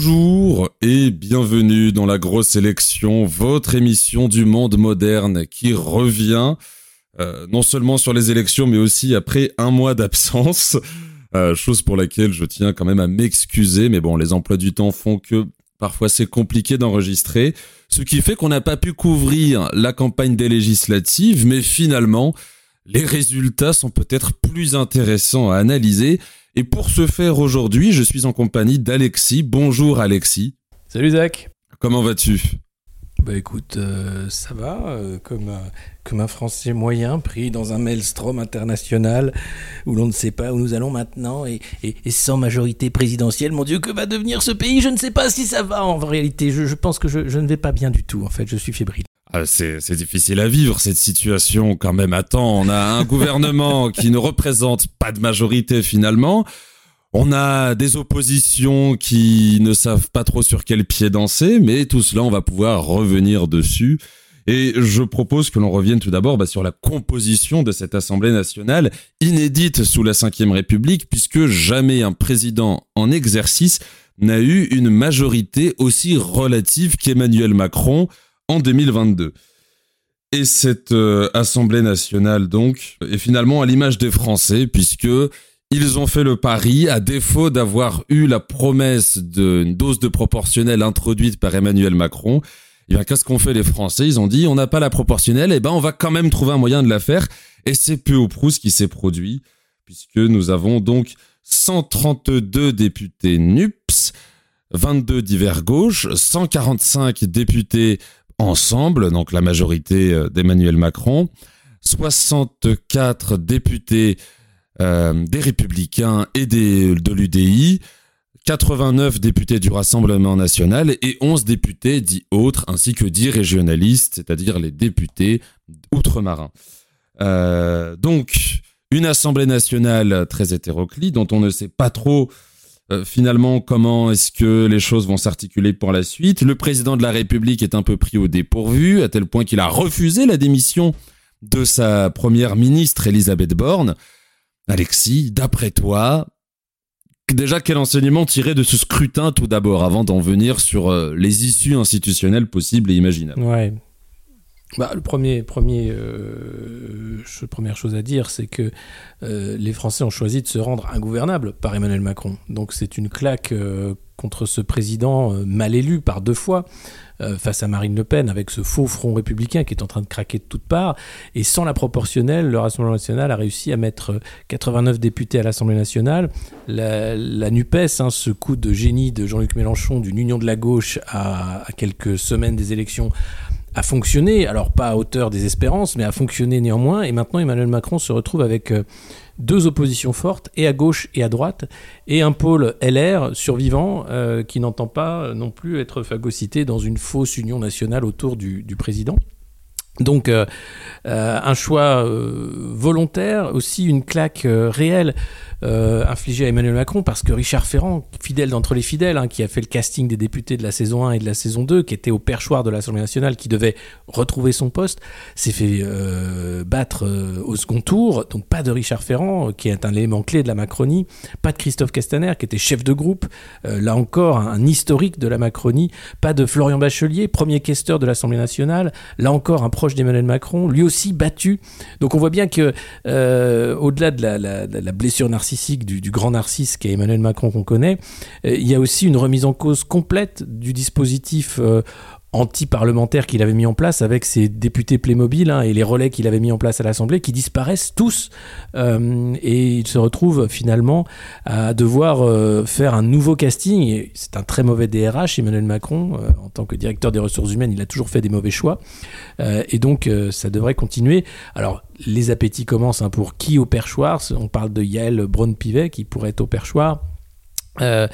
Bonjour et bienvenue dans la grosse élection, votre émission du monde moderne qui revient euh, non seulement sur les élections mais aussi après un mois d'absence, euh, chose pour laquelle je tiens quand même à m'excuser, mais bon, les emplois du temps font que parfois c'est compliqué d'enregistrer, ce qui fait qu'on n'a pas pu couvrir la campagne des législatives, mais finalement, les résultats sont peut-être plus intéressants à analyser et pour ce faire aujourd'hui, je suis en compagnie d'Alexis. Bonjour Alexis. Salut Zach. Comment vas-tu? Bah écoute, euh, ça va, euh, comme, un, comme un Français moyen pris dans un maelstrom international où l'on ne sait pas où nous allons maintenant et, sans majorité présidentielle. Mon Dieu, que va devenir ce pays? Je ne sais pas si ça va en réalité. Je, pense que je, je ne vais pas bien du tout en fait, je suis fébrile. Ah, c'est, difficile à vivre cette situation quand même. Attends, on a un gouvernement qui ne représente pas de majorité finalement. On a des oppositions qui ne savent pas trop sur quel pied danser, mais tout cela, on va pouvoir revenir dessus. Et je propose que l'on revienne tout d'abord bah, sur la composition de cette Assemblée nationale, inédite sous la Ve République, puisque jamais un président en exercice n'a eu une majorité aussi relative qu'Emmanuel Macron en 2022. Et cette euh, Assemblée nationale, donc, est finalement à l'image des Français, puisque ils ont fait le pari, à défaut d'avoir eu la promesse d'une dose de proportionnelle introduite par Emmanuel Macron, eh bien, qu'est-ce qu'ont fait les Français? Ils ont dit, on n'a pas la proportionnelle, et eh ben, on va quand même trouver un moyen de la faire. Et c'est peu au prou ce qui s'est produit, puisque nous avons donc 132 députés NUPS, 22 divers gauche, 145 députés ensemble, donc la majorité euh, d'Emmanuel Macron, 64 députés euh, des Républicains et de l'UDI, 89 députés du Rassemblement national et 11 députés dits autres, ainsi que 10 régionalistes, c'est-à-dire les députés outre-marins. Euh, donc, une Assemblée nationale très hétéroclite, dont on ne sait pas trop euh, finalement, comment est-ce que les choses vont s'articuler pour la suite? Le président de la République est un peu pris au dépourvu, à tel point qu'il a refusé la démission de sa première ministre, Elisabeth Borne. Alexis, d'après toi, déjà quel enseignement tirer de ce scrutin tout d'abord, avant d'en venir sur euh, les issues institutionnelles possibles et imaginables? Ouais, bah, le premier, euh, première chose à dire, c'est que euh, les Français ont choisi de se rendre ingouvernables par Emmanuel Macron. Donc c'est une claque euh, contre ce président mal élu par deux fois face à Marine Le Pen, avec ce faux front républicain qui est en train de craquer de toutes parts. Et sans la proportionnelle, le Rassemblement national a réussi à mettre 89 députés à l'Assemblée nationale. La, NUPES, hein, ce coup de génie de Jean-Luc Mélenchon d'une union de la gauche à quelques semaines des élections, a fonctionné, alors pas à hauteur des espérances, mais a fonctionné néanmoins. Et maintenant, Emmanuel Macron se retrouve avec euh, deux oppositions fortes, et à gauche et à droite, et un pôle LR survivant euh, qui n'entend pas non plus être phagocyté dans une fausse union nationale autour du, président. Donc euh, un choix volontaire, aussi une claque réelle euh, infligé à Emmanuel Macron parce que Richard Ferrand, fidèle d'entre les fidèles, hein, qui a fait le casting des députés de la saison 1 et de la saison 2, qui était au perchoir de l'Assemblée nationale, qui devait retrouver son poste, s'est fait euh, battre euh, au second tour. Donc pas de Richard Ferrand, qui est un élément clé de la Macronie, pas de Christophe Castaner, qui était chef de groupe, là encore un, historique de la Macronie, pas de Florian Bachelier, premier questeur de l'Assemblée nationale, là encore un d'Emmanuel Macron, lui aussi battu. Donc on voit bien que au-delà de la, la blessure narcissique, du, grand narcisse qu'est Emmanuel Macron qu'on connaît, euh, il y a aussi une remise en cause complète du dispositif euh, anti-parlementaire qu'il avait mis en place avec ses députés Playmobil hein, et les relais qu'il avait mis en place à l'Assemblée qui disparaissent tous euh, et il se retrouve finalement à devoir faire un nouveau casting c'est un très mauvais DRH Emmanuel Macron en tant que directeur des ressources humaines il a toujours fait des mauvais choix et donc ça devrait continuer alors les appétits commencent hein, pour qui au perchoir. On parle de Yael Braun-Pivet qui pourrait être au perchoir. Euh,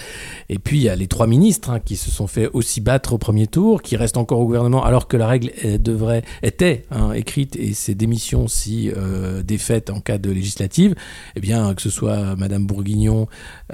et puis il y a les trois ministres hein, qui se sont fait aussi battre au premier tour, qui restent encore au gouvernement alors que la règle devrait, était hein, écrite et ces démissions si euh, défaites en cas de législative, eh bien que ce soit Madame Bourguignon,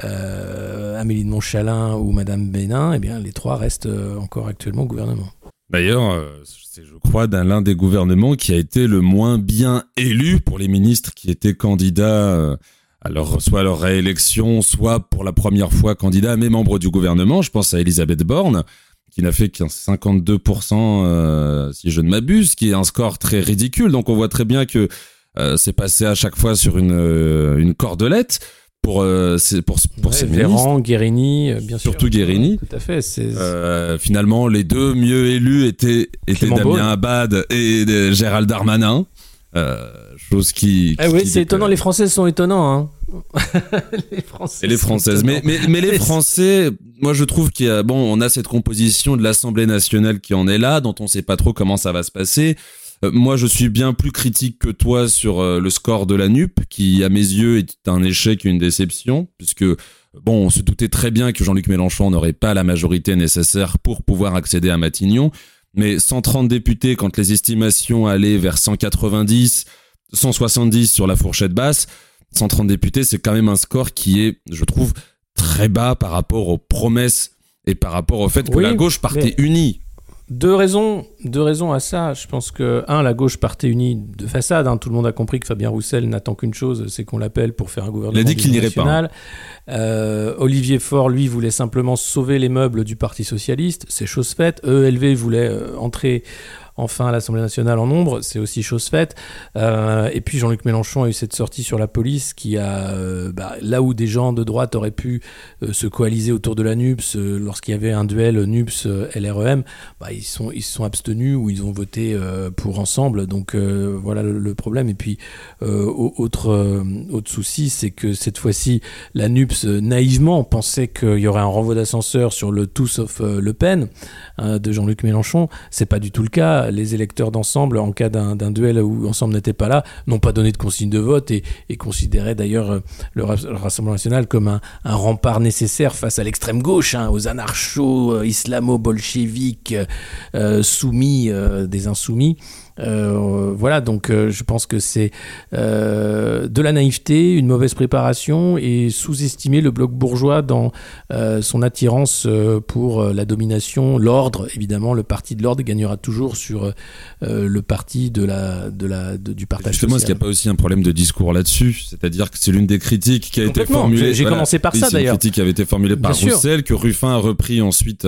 euh, Amélie de Montchalin ou Madame Bénin, eh bien les trois restent encore actuellement au gouvernement. D'ailleurs, c'est, je crois, l'un des gouvernements qui a été le moins bien élu pour les ministres qui étaient candidats alors soit à leur réélection, soit pour la première fois candidat, mais membre du gouvernement. Je pense à Elisabeth Borne, qui n'a fait qu'un 52%, euh, si je ne m'abuse, qui est un score très ridicule. Donc on voit très bien que euh, c'est passé à chaque fois sur une, euh, une cordelette pour euh, pour pour ces Véran, Guérini, bien sûr. Surtout Guérini. Tout à fait. Euh, finalement, les deux mieux élus étaient étaient Damien Abad et Gérald Darmanin. Euh, chose qui. Eh oui, c'est étonnant. Les Français sont étonnants. Hein. les Français. Et les Françaises. Mais, mais, mais les Français, moi je trouve qu'il y a bon, on a cette composition de l'Assemblée nationale qui en est là, dont on sait pas trop comment ça va se passer. Euh, moi, je suis bien plus critique que toi sur euh, le score de la NUP, qui, à mes yeux, est un échec et une déception, puisque, bon, on se doutait très bien que Jean-Luc Mélenchon n'aurait pas la majorité nécessaire pour pouvoir accéder à Matignon. Mais 130 députés, quand les estimations allaient vers 190, 170 sur la fourchette basse, 130 députés, c'est quand même un score qui est, je trouve, très bas par rapport aux promesses et par rapport au fait que la gauche partait unie. Deux raisons, deux raisons à ça. Je pense que, un, la gauche partait unie de façade. Hein. Tout le monde a compris que Fabien Roussel n'attend qu'une chose, c'est qu'on l'appelle pour faire un gouvernement Il a dit qu'il n'irait pas. Hein. Euh, Olivier Faure, lui, voulait simplement sauver les meubles du Parti Socialiste. C'est chose faite. ELV voulait euh, entrer enfin à l'Assemblée nationale en nombre, c'est aussi chose faite. Euh, et puis Jean-Luc Mélenchon a eu cette sortie sur la police qui a, euh, bah, là où des gens de droite auraient pu euh, se coaliser autour de la NUPS lorsqu'il y avait un duel NUPS-LREM, bah, ils sont ils se sont abstenus ou ils ont voté pour ensemble. Donc voilà le, problème. Et puis autre autre souci, c'est que cette fois-ci la NUPS naïvement pensait qu'il y aurait un renvoi d'ascenseur sur le tout sauf Le Pen hein, de Jean-Luc Mélenchon. C'est pas du tout le cas les électeurs d'ensemble, en cas d'un duel où ensemble n'était pas là, n'ont pas donné de consigne de vote et, considéraient d'ailleurs euh, le, Rassemblement national comme un, rempart nécessaire face à l'extrême gauche, hein, aux anarchos, euh, islamo-bolcheviques, euh, soumis, des insoumis. Euh, voilà, donc euh, je pense que c'est euh, de la naïveté, une mauvaise préparation et sous-estimer le bloc bourgeois dans son attirance pour la domination, l'ordre. Évidemment, le parti de l'ordre gagnera toujours sur le parti de la, de la, du partage Justement, est-ce qu'il n'y a pas aussi un problème de discours là-dessus? C'est-à-dire que c'est l'une des critiques qui a été formulée. J'ai commencé par ça d'ailleurs. critique qui avait été formulée par Roussel, que Ruffin a repris ensuite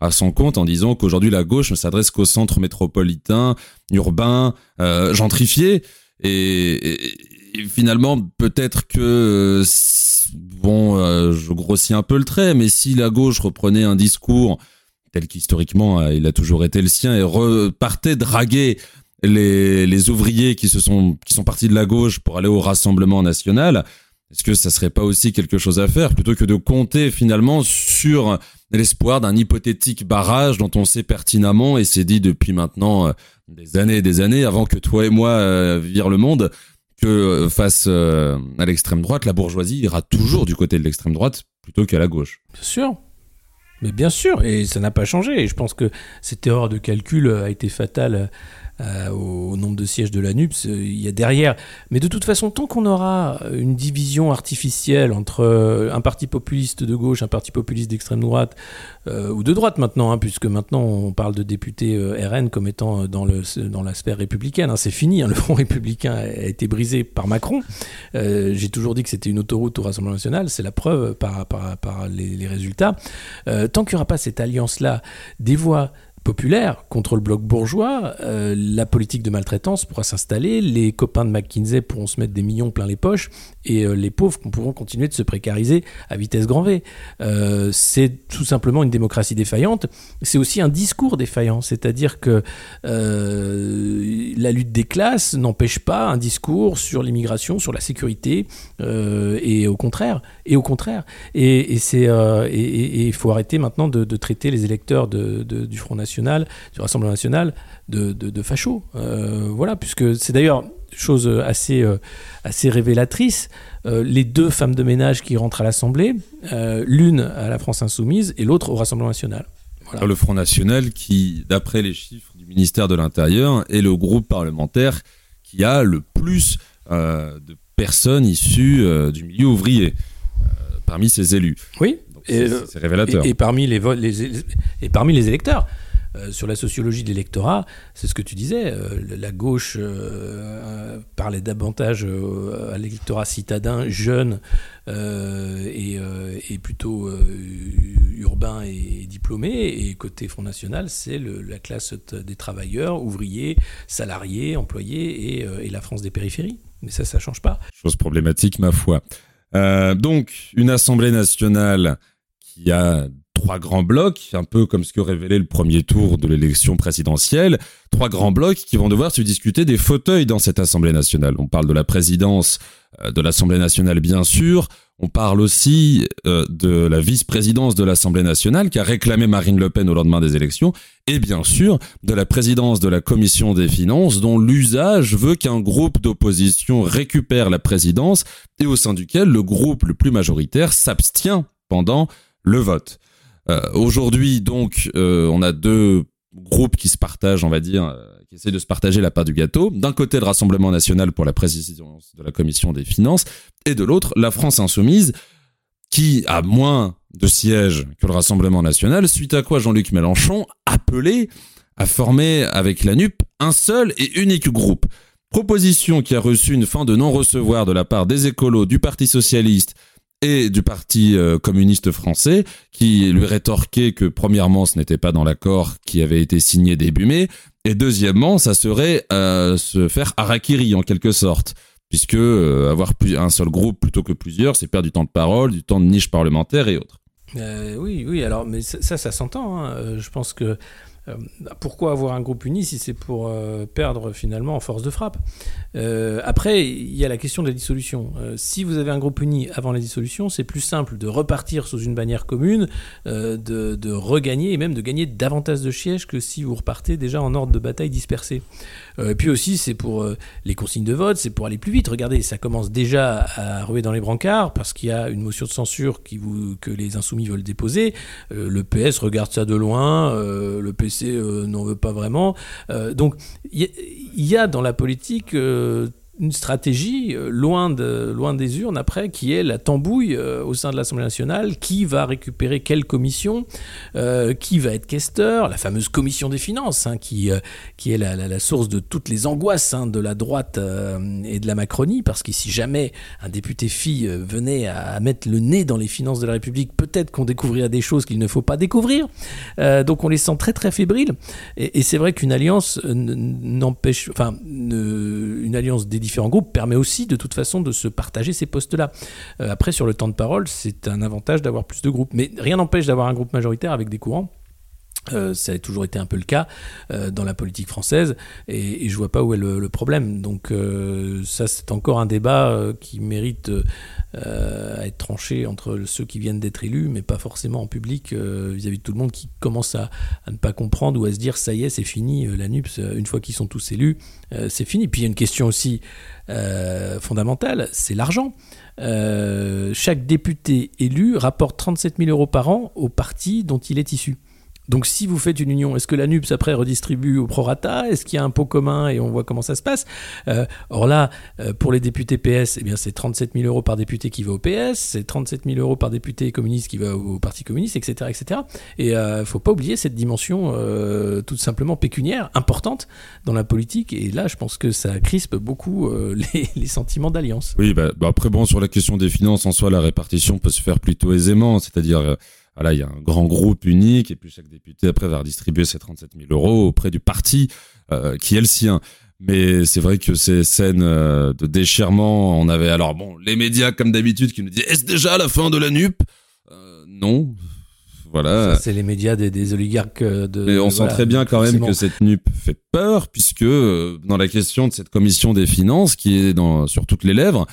à son compte en disant qu'aujourd'hui la gauche ne s'adresse qu'au centre métropolitain, urbain, euh, gentrifié. Et, finalement, peut-être que, euh, bon, euh, je grossis un peu le trait, mais si la gauche reprenait un discours tel qu'historiquement il a toujours été le sien et repartait draguer les, les ouvriers qui se sont qui sont partis de la gauche pour aller au Rassemblement national, est-ce que ça serait pas aussi quelque chose à faire plutôt que de compter finalement sur l'espoir d'un hypothétique barrage dont on sait pertinemment et c'est dit depuis maintenant des années et des années avant que toi et moi euh, vivions le monde que euh, face euh, à l'extrême droite, la bourgeoisie ira toujours du côté de l'extrême droite plutôt qu'à la gauche? Bien sûr. Mais bien sûr, et ça n'a pas changé. Et je pense que cette erreur de calcul a été fatale euh, au nombre de sièges de la NUPS, euh, il y a derrière. Mais de toute façon, tant qu'on aura une division artificielle entre euh, un parti populiste de gauche, un parti populiste d'extrême droite, ou de droite maintenant, hein, puisque maintenant on parle de députés RN comme étant dans, le, dans la sphère républicaine, hein, c'est fini, hein, le front républicain a été brisé par Macron. J'ai toujours dit que c'était une autoroute au Rassemblement national, c'est la preuve par, par, par les, les résultats. tant qu'il n'y aura pas cette alliance-là des voix populaire contre le bloc bourgeois, euh, la politique de maltraitance pourra s'installer, les copains de McKinsey pourront se mettre des millions plein les poches et euh, les pauvres pourront continuer de se précariser à vitesse grand V. Euh, c'est tout simplement une démocratie défaillante. C'est aussi un discours défaillant, c'est-à-dire que la lutte des classes n'empêche pas un discours sur l'immigration, sur la sécurité et au contraire. Et au contraire. Et, c'est et il faut arrêter maintenant de, traiter les électeurs du Front National du Rassemblement national, de, de, fachos. Euh, voilà, puisque c'est d'ailleurs chose assez, euh, assez révélatrice. Euh, les deux femmes de ménage qui rentrent à l'Assemblée, l'une à la France Insoumise et l'autre au Rassemblement national. Voilà. Le Front National, qui, d'après les chiffres du ministère de l'Intérieur, est le groupe parlementaire qui a le plus de personnes issues du milieu ouvrier parmi ses élus. Oui. C'est révélateur. Et, parmi les, les, et parmi les électeurs. Euh, sur la sociologie de l'électorat, c'est ce que tu disais, euh, la gauche euh, parlait davantage à l'électorat citadin, jeune et, plutôt urbain et diplômé, et côté Front National, c'est la classe des travailleurs, ouvriers, salariés, employés et, et la France des périphéries. Mais ça, ça change pas. Chose problématique, ma foi. donc, une Assemblée nationale qui a trois grands blocs, un peu comme ce que révélait le premier tour de l'élection présidentielle, trois grands blocs qui vont devoir se discuter des fauteuils dans cette Assemblée nationale. On parle de la présidence euh, de l'Assemblée nationale, bien sûr. On parle aussi euh, de la vice-présidence de l'Assemblée nationale qui a réclamé Marine Le Pen au lendemain des élections, et bien sûr de la présidence de la Commission des finances dont l'usage veut qu'un groupe d'opposition récupère la présidence et au sein duquel le groupe le plus majoritaire s'abstient pendant le vote. Euh, aujourd'hui, donc, euh, on a deux groupes qui se partagent, on va dire, euh, qui essaient de se partager la part du gâteau. D'un côté, le Rassemblement national pour la présidence de la Commission des finances, et de l'autre, la France insoumise, qui a moins de sièges que le Rassemblement national, suite à quoi Jean-Luc Mélenchon appelé à former avec la NUP un seul et unique groupe. Proposition qui a reçu une fin de non-recevoir de la part des écolos, du Parti socialiste, et du Parti euh, communiste français, qui lui rétorquait que premièrement, ce n'était pas dans l'accord qui avait été signé début mai, et deuxièmement, ça serait euh, se faire harakiri en quelque sorte, puisque euh, avoir un seul groupe plutôt que plusieurs, c'est perdre du temps de parole, du temps de niche parlementaire et autres. oui, oui, alors, mais ça, ça, s'entend. Hein. Je pense que euh, pourquoi avoir un groupe uni si c'est pour euh, perdre finalement en force de frappe? Euh, Après, il y a la question de la dissolution. si vous avez un groupe uni avant la dissolution, c'est plus simple de repartir sous une bannière commune, de, regagner et même de gagner davantage de sièges que si vous repartez déjà en ordre de bataille dispersé. et puis aussi, c'est pour les consignes de vote, c'est pour aller plus vite. Regardez, ça commence déjà à ruer dans les brancards parce qu'il y a une motion de censure que les insoumis veulent déposer. le PS regarde ça de loin, le PS euh, n'en veut pas vraiment. Euh, donc il y, a dans la politique euh, une stratégie euh, loin, de, loin des urnes après, qui est la tambouille euh, au sein de l'Assemblée nationale, qui va récupérer quelle commission, euh, qui va être questeur, la fameuse commission des finances, hein, qui, qui est la, la, source de toutes les angoisses hein, de la droite et de la Macronie, parce que si jamais un député fille venait à, mettre le nez dans les finances de la République, peut-être qu'on découvrirait des choses qu'il ne faut pas découvrir. donc on les sent très très fébriles, et, et c'est vrai qu'une alliance n'empêche, enfin, une alliance dédiée différents groupes permet aussi de toute façon de se partager ces postes-là. Euh, après, sur le temps de parole, c'est un avantage d'avoir plus de groupes. Mais rien n'empêche d'avoir un groupe majoritaire avec des courants. Euh, ça a toujours été un peu le cas euh, dans la politique française et, et, je vois pas où est le, problème. Donc ça c'est encore un débat qui mérite à être tranché entre ceux qui viennent d'être élus, mais pas forcément en public vis-à-vis de tout le monde qui commence à, à, ne pas comprendre ou à se dire ça y est c'est fini la NUPS une fois qu'ils sont tous élus euh, c'est fini. Puis il y a une question aussi euh, fondamentale, c'est l'argent. Euh, chaque député élu rapporte 37 000 euros par an au parti dont il est issu. Donc si vous faites une union, est-ce que la NUPS après redistribue au prorata? Est-ce qu'il y a un pot commun et on voit comment ça se passe? Euh, Or là, euh, pour les députés PS, eh c'est 37 000 euros par député qui va au PS, c'est 37 000 euros par député communiste qui va au, Parti communiste, etc. etc. Et il euh, faut pas oublier cette dimension tout simplement pécuniaire, importante dans la politique. Et là, je pense que ça crispe beaucoup les, les, sentiments d'alliance. Oui, bah, bah, après bon, sur la question des finances, en soi, la répartition peut se faire plutôt aisément, c'est-à-dire voilà, il y a un grand groupe unique et puis chaque député après va redistribuer ses 37 000 euros auprès du parti euh, qui est le sien. Mais c'est vrai que ces scènes euh, de déchirement, on avait alors bon les médias comme d'habitude qui nous disaient est-ce déjà la fin de la NUP euh, Non, voilà. C'est les médias des, des, oligarques de. Mais on sent très bien quand même que cette NUP fait peur puisque dans la question de cette commission des finances qui est dans sur toutes les lèvres,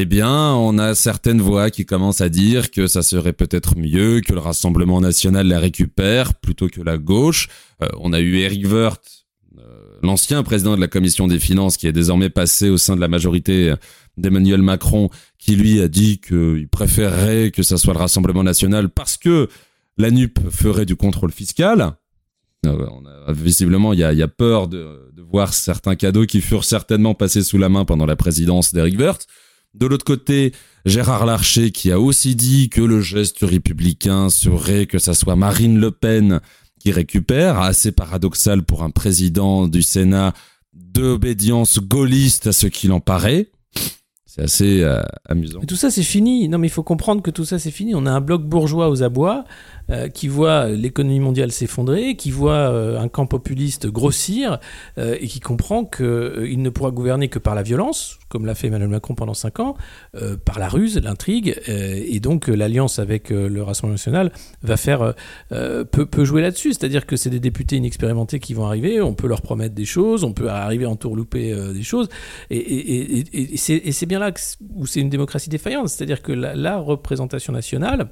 eh bien, on a certaines voix qui commencent à dire que ça serait peut-être mieux que le Rassemblement national la récupère plutôt que la gauche. Euh, on a eu Eric Woerth, euh, l'ancien président de la commission des finances, qui est désormais passé au sein de la majorité d'Emmanuel Macron, qui lui a dit qu'il préférerait que ça soit le Rassemblement national parce que la NUP ferait du contrôle fiscal. Euh, visiblement, il y a, peur de, de, voir certains cadeaux qui furent certainement passés sous la main pendant la présidence d'Eric Woerth. De l'autre côté, Gérard Larcher qui a aussi dit que le geste républicain serait que ça soit Marine Le Pen qui récupère, assez paradoxal pour un président du Sénat d'obédience gaulliste à ce qu'il en paraît. C'est assez euh, amusant. Tout ça, c'est fini. Non, mais il faut comprendre que tout ça, c'est fini. On a un bloc bourgeois aux abois euh, qui voit l'économie mondiale s'effondrer, qui voit euh, un camp populiste grossir et qui comprend qu'il ne pourra gouverner que par la violence, comme l'a fait Emmanuel Macron pendant cinq ans, par la ruse, l'intrigue. et donc, l'alliance avec le Rassemblement national va faire, peut, jouer là-dessus. C'est-à-dire que c'est des députés inexpérimentés qui vont arriver. On peut leur promettre des choses, on peut arriver en tourlouper des choses. Et c'est bien là où c'est une démocratie défaillante, c'est-à-dire que la, représentation nationale,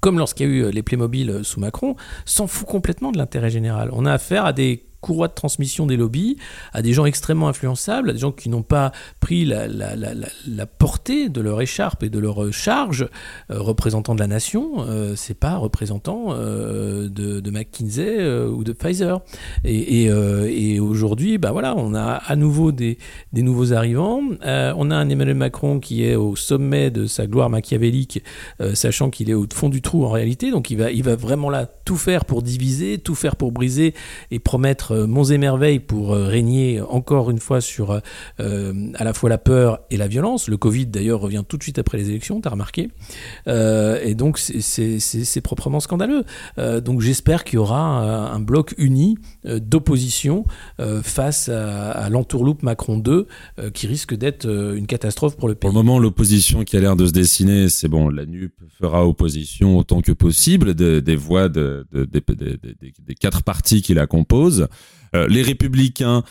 comme lorsqu'il y a eu les Playmobil sous Macron, s'en fout complètement de l'intérêt général. On a affaire à des courroie de transmission des lobbies à des gens extrêmement influençables, à des gens qui n'ont pas pris la, portée de leur écharpe et de leur charge. Euh, représentant de la nation, euh, c'est pas représentant euh, de, McKinsey ou de Pfizer. Et, et, aujourd'hui, bah voilà, on a à nouveau des, des nouveaux arrivants. on a un Emmanuel Macron qui est au sommet de sa gloire machiavélique, sachant qu'il est au fond du trou en réalité. Donc il va, il va vraiment là tout faire pour diviser, tout faire pour briser et promettre euh, monts et merveilles pour euh, régner encore une fois sur euh, à la fois la peur et la violence. Le Covid d'ailleurs revient tout de suite après les élections, t'as remarqué. et donc c'est proprement scandaleux. donc j'espère qu'il y aura un, bloc uni d'opposition face à, l'entourloupe Macron 2 qui risque d'être une catastrophe pour le pays. Pour le moment, l'opposition qui a l'air de se dessiner, c'est bon, la NUP fera opposition autant que possible des voix de, des quatre partis qui la composent. Euh, les républicains,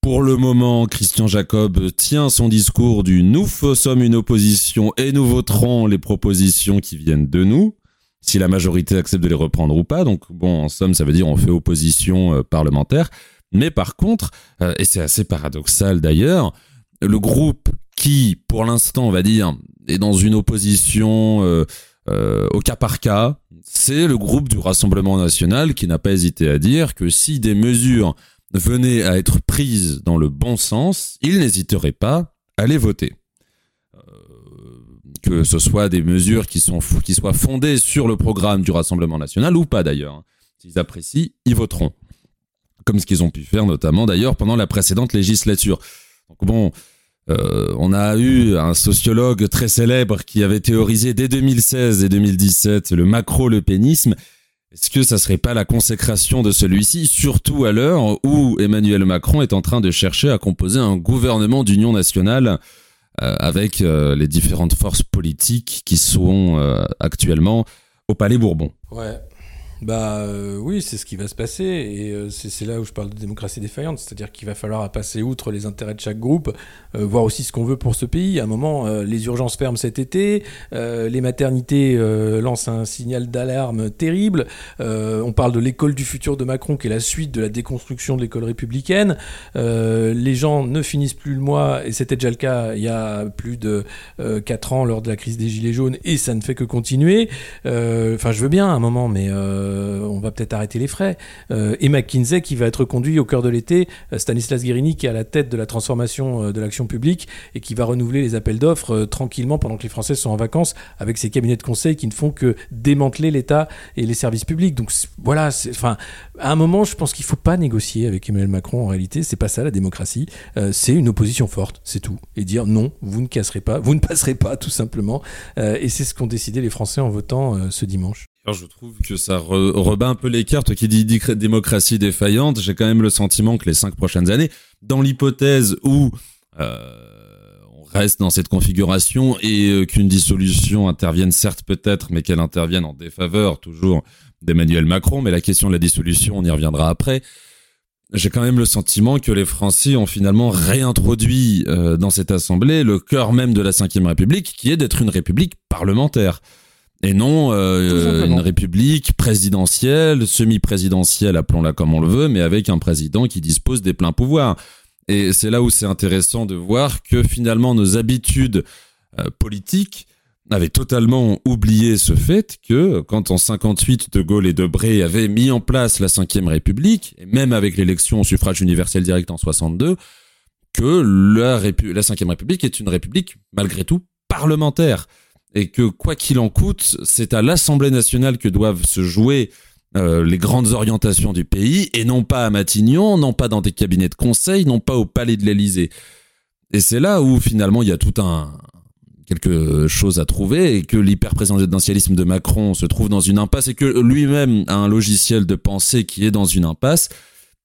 pour le moment, Christian Jacob tient son discours du nous sommes une opposition et nous voterons les propositions qui viennent de nous, si la majorité accepte de les reprendre ou pas. Donc bon, en somme, ça veut dire on fait opposition euh, parlementaire. Mais par contre, euh, et c'est assez paradoxal d'ailleurs, le groupe qui, pour l'instant, on va dire, est dans une opposition au cas par cas, c'est le groupe du Rassemblement national qui n'a pas hésité à dire que si des mesures venaient à être prises dans le bon sens, il n'hésiterait pas à les voter. Euh, que ce soit des mesures qui, sont, qui soient fondées sur le programme du Rassemblement national ou pas d'ailleurs. S'ils apprécient, ils voteront. Comme ce qu'ils ont pu faire notamment d'ailleurs pendant la précédente législature. Donc bon, euh, on a eu un sociologue très célèbre qui avait théorisé dès 2016 et 2017 le macro-lepénisme. Est-ce que ça serait pas la consécration de celui-ci, surtout à l'heure où Emmanuel Macron est en train de chercher à composer un gouvernement d'union nationale euh, avec euh, les différentes forces politiques qui sont actuellement au Palais Bourbon? Ouais, bah euh, oui, c'est ce qui va se passer et euh, c'est là où je parle de démocratie défaillante, c'est-à-dire qu'il va falloir passer outre les intérêts de chaque groupe, euh, voir aussi ce qu'on veut pour ce pays. À un moment, les urgences ferment cet été, les maternités lancent un signal d'alarme terrible. on parle de l'école du futur de Macron qui est la suite de la déconstruction de l'école républicaine. les gens ne finissent plus le mois et c'était déjà le cas il y a plus de 4 ans lors de la crise des gilets jaunes et ça ne fait que continuer. Enfin, je veux bien à un moment, mais euh, on va peut-être arrêter les frais. Euh, et McKinsey qui va être conduit au cœur de l'été, euh, Stanislas Guérini qui est à la tête de la transformation de l'action publique et qui va renouveler les appels d'offres tranquillement pendant que les Français sont en vacances avec ses cabinets de conseil qui ne font que démanteler l'État et les services publics. Donc voilà, enfin, à un moment, je pense qu'il ne faut pas négocier avec Emmanuel Macron en réalité. C'est pas ça la démocratie. c'est une opposition forte, c'est tout. Et dire non, vous ne casserez pas, vous ne passerez pas, tout simplement. et c'est ce qu'ont décidé les Français en votant ce dimanche je trouve que ça rebat un peu les cartes. Qui dit, démocratie défaillante, j'ai quand même le sentiment que les cinq prochaines années, dans l'hypothèse où euh, on reste dans cette configuration et euh, qu'une dissolution intervienne, certes peut-être, mais qu'elle intervienne en défaveur toujours d'Emmanuel Macron, mais la question de la dissolution, on y reviendra après. J'ai quand même le sentiment que les Français ont finalement réintroduit euh, dans cette assemblée le cœur même de la Ve République, qui est d'être une république parlementaire et non euh, une république présidentielle, semi-présidentielle, appelons-la comme on le veut, mais avec un président qui dispose des pleins pouvoirs. Et c'est là où c'est intéressant de voir que finalement nos habitudes euh, politiques avaient totalement oublié ce fait que quand en 58 De Gaulle et Debré avaient mis en place la Ve République, et même avec l'élection au suffrage universel direct en 62, que la, la Ve République est une république malgré tout parlementaire et que quoi qu'il en coûte, c'est à l'Assemblée nationale que doivent se jouer euh, les grandes orientations du pays, et non pas à Matignon, non pas dans des cabinets de conseil, non pas au palais de l'Élysée. Et c'est là où finalement il y a tout un quelque chose à trouver et que l'hyper-présidentialisme de Macron se trouve dans une impasse et que lui-même a un logiciel de pensée qui est dans une impasse,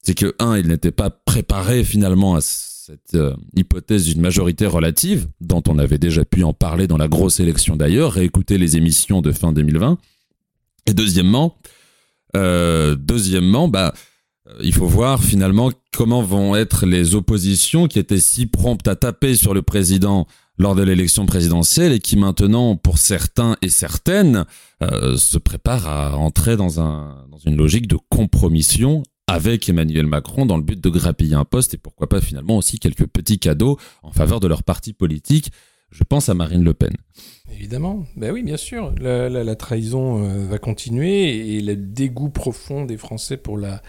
c'est que un, il n'était pas préparé finalement à cette euh, hypothèse d'une majorité relative, dont on avait déjà pu en parler dans la grosse élection d'ailleurs, réécouter les émissions de fin 2020. Et deuxièmement, euh, deuxièmement, bah, euh, il faut voir finalement comment vont être les oppositions qui étaient si promptes à taper sur le président lors de l'élection présidentielle et qui maintenant, pour certains et certaines, se préparent à entrer dans, un, dans une logique de compromission avec Emmanuel Macron dans le but de grappiller un poste et pourquoi pas finalement aussi quelques petits cadeaux en faveur de leur parti politique. Je pense à Marine Le Pen. Évidemment, ben oui, bien sûr. La, la trahison euh, va continuer et le dégoût profond des Français pour la,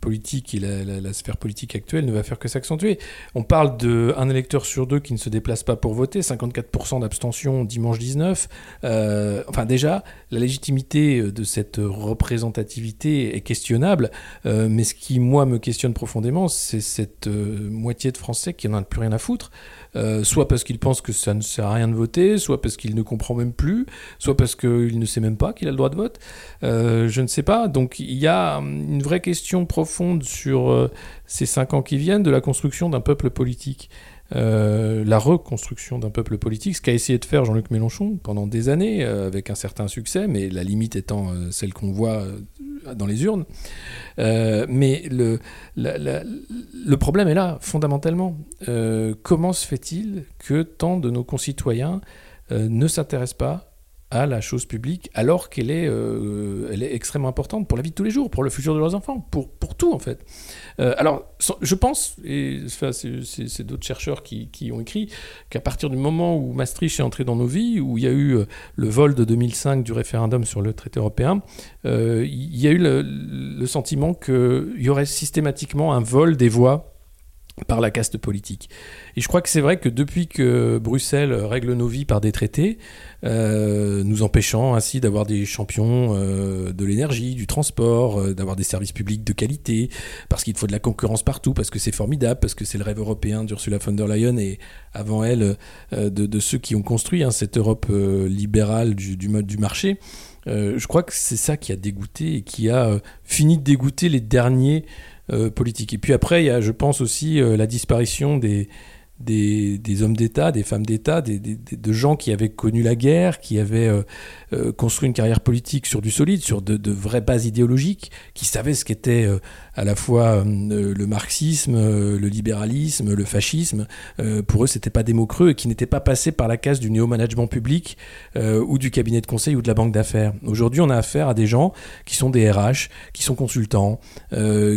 politique et la, sphère politique actuelle ne va faire que s'accentuer. On parle d'un électeur sur deux qui ne se déplace pas pour voter, 54% d'abstention dimanche 19. Euh, enfin déjà, la légitimité de cette représentativité est questionnable, euh, mais ce qui, moi, me questionne profondément, c'est cette euh, moitié de Français qui n'en a plus rien à foutre. Euh, soit parce qu'il pense que ça ne sert à rien de voter, soit parce qu'il ne comprend même plus, soit parce qu'il ne sait même pas qu'il a le droit de vote. Euh, je ne sais pas. Donc il y a une vraie question profonde sur euh, ces cinq ans qui viennent de la construction d'un peuple politique. Euh, la reconstruction d'un peuple politique, ce qu'a essayé de faire Jean-Luc Mélenchon pendant des années, euh, avec un certain succès, mais la limite étant euh, celle qu'on voit dans les urnes. mais le, le problème est là, fondamentalement. comment se fait-il que tant de nos concitoyens ne s'intéressent pas à la chose publique alors qu'elle est, euh, est extrêmement importante pour la vie de tous les jours, pour le futur de leurs enfants, pour, pour tout en fait. Euh, alors, je pense, et c'est d'autres chercheurs qui, qui, ont écrit, qu'à partir du moment où Maastricht est entré dans nos vies, où il y a eu euh, le vol de 2005 du référendum sur le traité européen, il y a eu le, le sentiment qu'il y aurait systématiquement un vol des voix par la caste politique. Et je crois que c'est vrai que depuis que Bruxelles règle nos vies par des traités, euh, nous empêchant ainsi d'avoir des champions euh, de l'énergie, du transport, euh, d'avoir des services publics de qualité, parce qu'il faut de la concurrence partout, parce que c'est formidable, parce que c'est le rêve européen d'Ursula von der Leyen et avant elle de, ceux qui ont construit hein, cette Europe libérale du, mode du marché. je crois que c'est ça qui a dégoûté et qui a fini de dégoûter les derniers politiques. Et puis après, il y a, je pense aussi, la disparition des, hommes d'État, des femmes d'État, des, de gens qui avaient connu la guerre, qui avaient euh, euh, construit une carrière politique sur du solide, sur de, vraies bases idéologiques, qui savaient ce qu'était euh, à la fois le marxisme, le libéralisme, le fascisme. pour eux, c'était pas des mots creux et qui n'étaient pas passés par la case du néo-management public ou du cabinet de conseil ou de la banque d'affaires. Aujourd'hui, on a affaire à des gens qui sont des RH, qui sont consultants,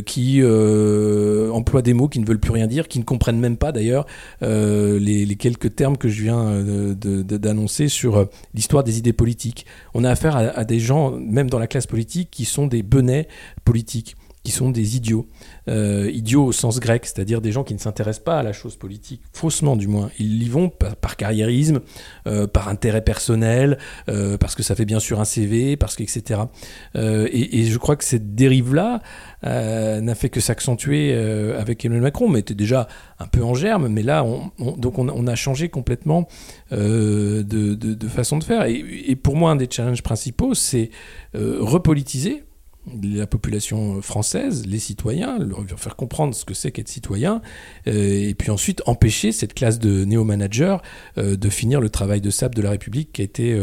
qui emploient des mots qui ne veulent plus rien dire, qui ne comprennent même pas d'ailleurs euh, les, quelques termes que je viens euh, d'annoncer sur euh, l'histoire des idées politiques. On a affaire à, des gens, même dans la classe politique, qui sont des benets politiques qui sont des idiots. idiots au sens grec, c'est-à-dire des gens qui ne s'intéressent pas à la chose politique, faussement du moins. Ils y vont par, carriérisme, par intérêt personnel, parce que ça fait bien sûr un CV, parce que etc. Et, je crois que cette dérive-là, euh, n'a fait que s'accentuer euh, avec Emmanuel Macron, mais était déjà un peu en germe. Mais là, on, donc on, a changé complètement euh, de, façon de faire. et, pour moi, un des challenges principaux, c'est repolitiser la population française, les citoyens, leur faire comprendre ce que c'est qu'être citoyen, euh, et puis ensuite empêcher cette classe de néo-managers euh, de finir le travail de sable de la République qui a été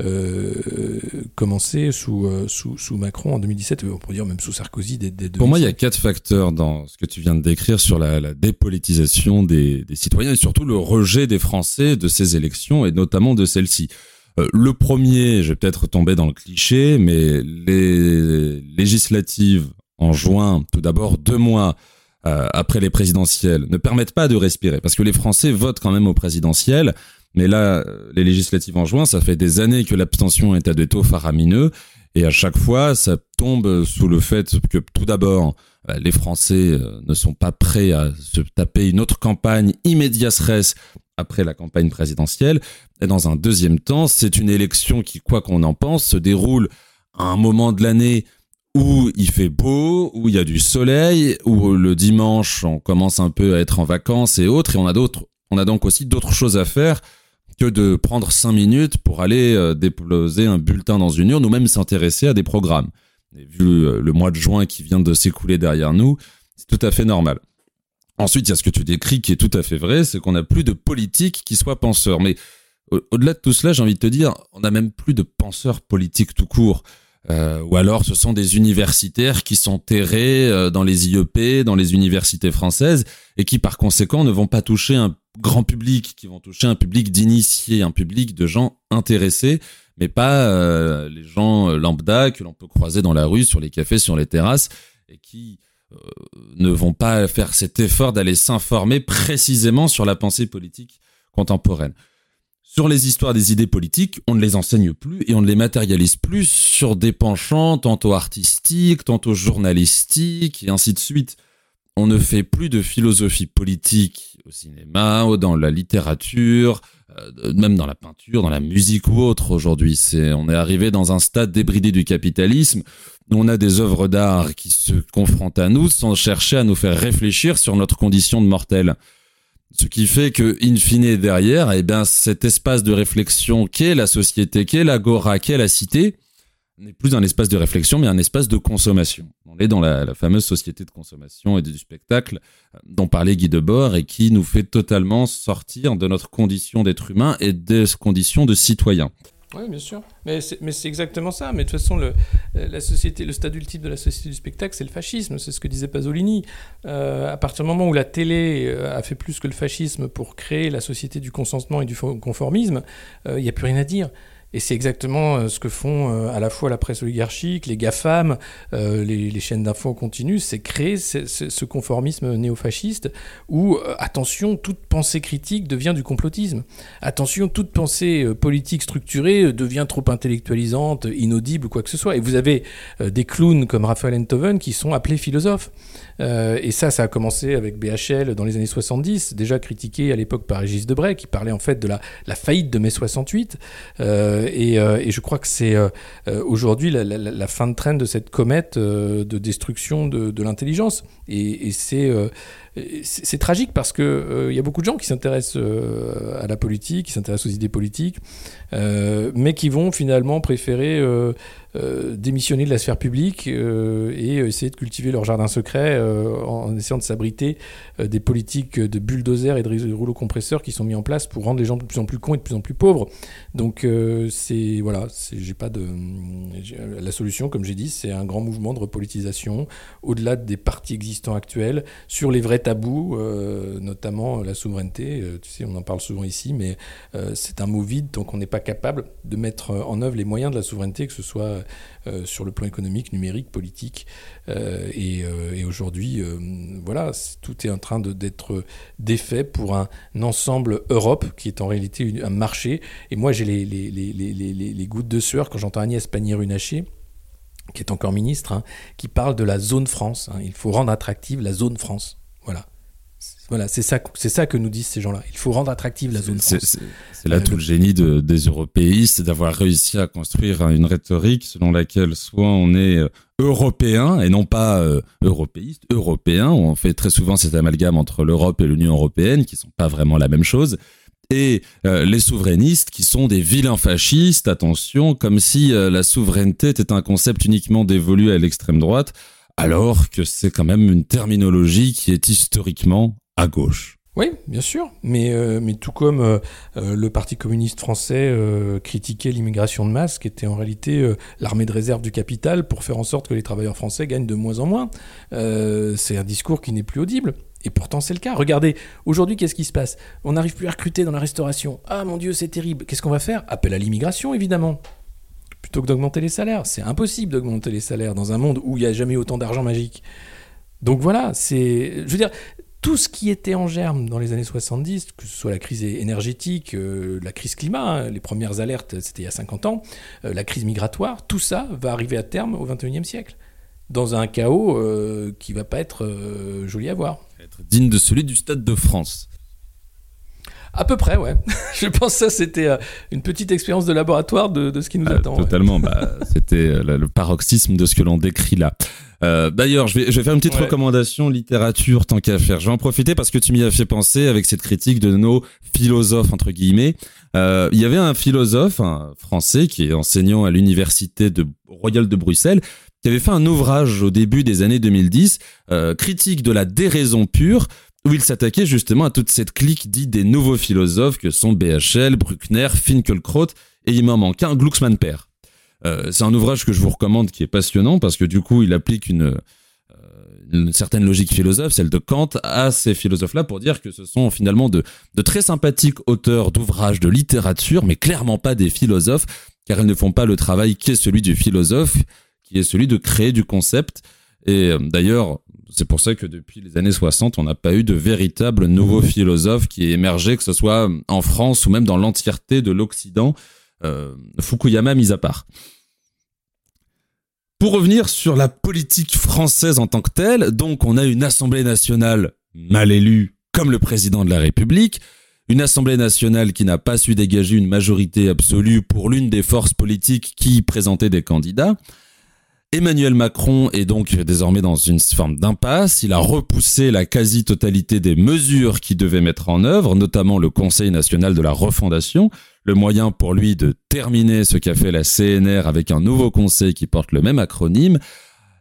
euh, commencé sous, sous, Macron en 2017, on pourrait dire même sous Sarkozy. Pour moi, il y a quatre facteurs dans ce que tu viens de décrire sur la, dépolitisation des, des citoyens et surtout le rejet des Français de ces élections et notamment de celles-ci. Euh, le premier, je vais peut-être tomber dans le cliché, mais les législatives en juin, tout d'abord deux mois euh, après les présidentielles, ne permettent pas de respirer, parce que les Français votent quand même aux présidentielles. Mais là, euh, les législatives en juin, ça fait des années que l'abstention est à des taux faramineux. Et à chaque fois, ça tombe sous le fait que tout d'abord, les Français ne sont pas prêts à se taper une autre campagne immédiat res après la campagne présidentielle. Et dans un deuxième temps, c'est une élection qui, quoi qu'on en pense, se déroule à un moment de l'année où il fait beau, où il y a du soleil, où le dimanche on commence un peu à être en vacances et autres, et on a d'autres, on a donc aussi d'autres choses à faire que de prendre cinq minutes pour aller euh, déposer un bulletin dans une urne ou même s'intéresser à des programmes. Vu euh, le mois de juin qui vient de s'écouler derrière nous, c'est tout à fait normal. Ensuite, il y a ce que tu décris qui est tout à fait vrai, c'est qu'on n'a plus de politique qui soit penseur. Mais au-delà de tout cela, j'ai envie de te dire, on n'a même plus de penseurs politiques tout court. Euh, ou alors ce sont des universitaires qui sont terrés euh, dans les IEP, dans les universités françaises, et qui par conséquent ne vont pas toucher un grand public, qui vont toucher un public d'initiés, un public de gens intéressés, mais pas euh, les gens lambda que l'on peut croiser dans la rue, sur les cafés, sur les terrasses, et qui ne vont pas faire cet effort d'aller s'informer précisément sur la pensée politique contemporaine. Sur les histoires des idées politiques, on ne les enseigne plus et on ne les matérialise plus sur des penchants tantôt artistiques, tantôt journalistiques et ainsi de suite. On ne fait plus de philosophie politique au cinéma ou dans la littérature, euh, même dans la peinture, dans la musique ou autre aujourd'hui. C'est, on est arrivé dans un stade débridé du capitalisme on a des œuvres d'art qui se confrontent à nous sans chercher à nous faire réfléchir sur notre condition de mortel. Ce qui fait que, in fine, derrière, eh bien, cet espace de réflexion qu'est la société, qu'est l'agora, qu'est la cité, n'est plus un espace de réflexion, mais un espace de consommation. On est dans la, fameuse société de consommation et du spectacle euh, dont parlait Guy Debord et qui nous fait totalement sortir de notre condition d'être humain et des conditions de citoyen. Oui, bien sûr. Mais c'est exactement ça. Mais de toute façon, le, la société, le stade ultime de la société du spectacle, c'est le fascisme. C'est ce que disait Pasolini. Euh, à partir du moment où la télé euh, a fait plus que le fascisme pour créer la société du consentement et du conformisme, euh, il n'y a plus rien à dire. Et c'est exactement euh, ce que font euh, à la fois la presse oligarchique, les GAFAM, euh, les, chaînes d'infos continues, c'est créer ce, conformisme néofasciste où, attention, toute pensée critique devient du complotisme. Attention, toute pensée politique structurée devient trop intellectualisante, inaudible quoi que ce soit. Et vous avez des clowns comme Raphaël Enthoven qui sont appelés philosophes. et ça, ça a commencé avec BHL dans les années 70, déjà critiqué à l'époque par Régis Debray, qui parlait en fait de la, faillite de mai 68. Euh, euh, et, je crois que c'est euh, aujourd'hui la, fin de traîne de cette comète de destruction de, l'intelligence. Et, c'est c'est tragique parce que il y a beaucoup de gens qui s'intéressent à la politique, qui s'intéressent aux idées politiques, mais qui vont finalement préférer euh, démissionner de la sphère publique euh, et essayer de cultiver leur jardin secret euh, en essayant de s'abriter des politiques de bulldozer et de rouleaux compresseurs qui sont mis en place pour rendre les gens de plus en plus cons et de plus en plus pauvres. Donc c'est voilà, j'ai pas de la solution, comme j'ai dit, c'est un grand mouvement de repolitisation au-delà des partis existants actuels sur les vrais tabous, notamment la souveraineté. tu sais, on en parle souvent ici, mais c'est un mot vide tant qu'on n'est pas capable de mettre en œuvre les moyens de la souveraineté, que ce soit euh, sur le plan économique, numérique, politique. Euh, euh, et, aujourd'hui, voilà, tout est en train d'être défait pour un, ensemble Europe qui est en réalité un marché. Et moi, j'ai les, les, gouttes de sueur quand j'entends Agnès Pannier-Runacher qui est encore ministre, hein, qui parle de la zone France. Hein. Il faut rendre attractive la zone France. Voilà. Voilà, c'est ça, c'est ça que nous disent ces gens-là. Il faut rendre attractive la zone France. C'est là euh, tout le génie de, des européistes, d'avoir réussi à construire une rhétorique selon laquelle soit on est euh, européen et non pas euh, européiste, européen. On fait très souvent cet amalgame entre l'Europe et l'Union européenne, qui sont pas vraiment la même chose. Et les souverainistes, qui sont des vilains fascistes, attention, comme si la souveraineté était un concept uniquement dévolu à l'extrême droite alors que c'est quand même une terminologie qui est historiquement à gauche. Oui, bien sûr, mais, euh, mais tout comme euh, euh, le Parti communiste français critiquait l'immigration de masse, qui était en réalité l'armée de réserve du capital pour faire en sorte que les travailleurs français gagnent de moins en moins, c'est un discours qui n'est plus audible. Et pourtant, c'est le cas. Regardez, aujourd'hui, qu'est-ce qui se passe? On n'arrive plus à recruter dans la restauration. Ah mon Dieu, c'est terrible. Qu'est-ce qu'on va faire? Appel à l'immigration, évidemment plutôt que d'augmenter les salaires. C'est impossible d'augmenter les salaires dans un monde où il n'y a jamais autant d'argent magique. Donc voilà, c'est. Je veux dire, tout ce qui était en germe dans les années 70, que ce soit la crise énergétique, euh, la crise climat, hein, les premières alertes, c'était il y a 50 ans, euh, la crise migratoire, tout ça va arriver à terme au 21e siècle. Dans un chaos euh, qui va pas être joli à voir. Digne de celui du Stade de France. À peu près, ouais. je pense que ça, c'était une petite expérience de laboratoire de, ce qui nous attend. Totalement. Bah, c'était le paroxysme de ce que l'on décrit là. Euh, D'ailleurs, je vais, je vais faire une petite recommandation littérature tant qu'à faire. Je vais en profiter parce que tu m'y as fait penser avec cette critique de nos philosophes entre guillemets. Euh, il y avait un philosophe un français qui est enseignant à l'université de royale de Bruxelles qui avait fait un ouvrage au début des années 2010, euh, critique de la déraison pure, où il s'attaquait justement à toute cette clique dite des nouveaux philosophes que sont BHL, Bruckner, Finkelkraut et il m'en manque un, Glucksmann père. Euh, c'est un ouvrage que je vous recommande qui est passionnant parce que du coup, il applique une, euh, une certaine logique philosophe, celle de Kant, à ces philosophes-là pour dire que ce sont finalement de, de très sympathiques auteurs d'ouvrages de littérature, mais clairement pas des philosophes, car ils ne font pas le travail qui est celui du philosophe, qui est celui de créer du concept. Et euh, d'ailleurs, c'est pour ça que depuis les années 60, on n'a pas eu de véritable nouveau philosophe qui ait émergé, que ce soit en France ou même dans l'entièreté de l'Occident. Euh, Fukuyama mis à part. Pour revenir sur la politique française en tant que telle, donc on a une Assemblée nationale mal élue comme le président de la République, une Assemblée nationale qui n'a pas su dégager une majorité absolue pour l'une des forces politiques qui présentait des candidats, Emmanuel Macron est donc désormais dans une forme d'impasse. Il a repoussé la quasi-totalité des mesures qu'il devait mettre en œuvre, notamment le Conseil national de la refondation, le moyen pour lui de terminer ce qu'a fait la CNR avec un nouveau conseil qui porte le même acronyme.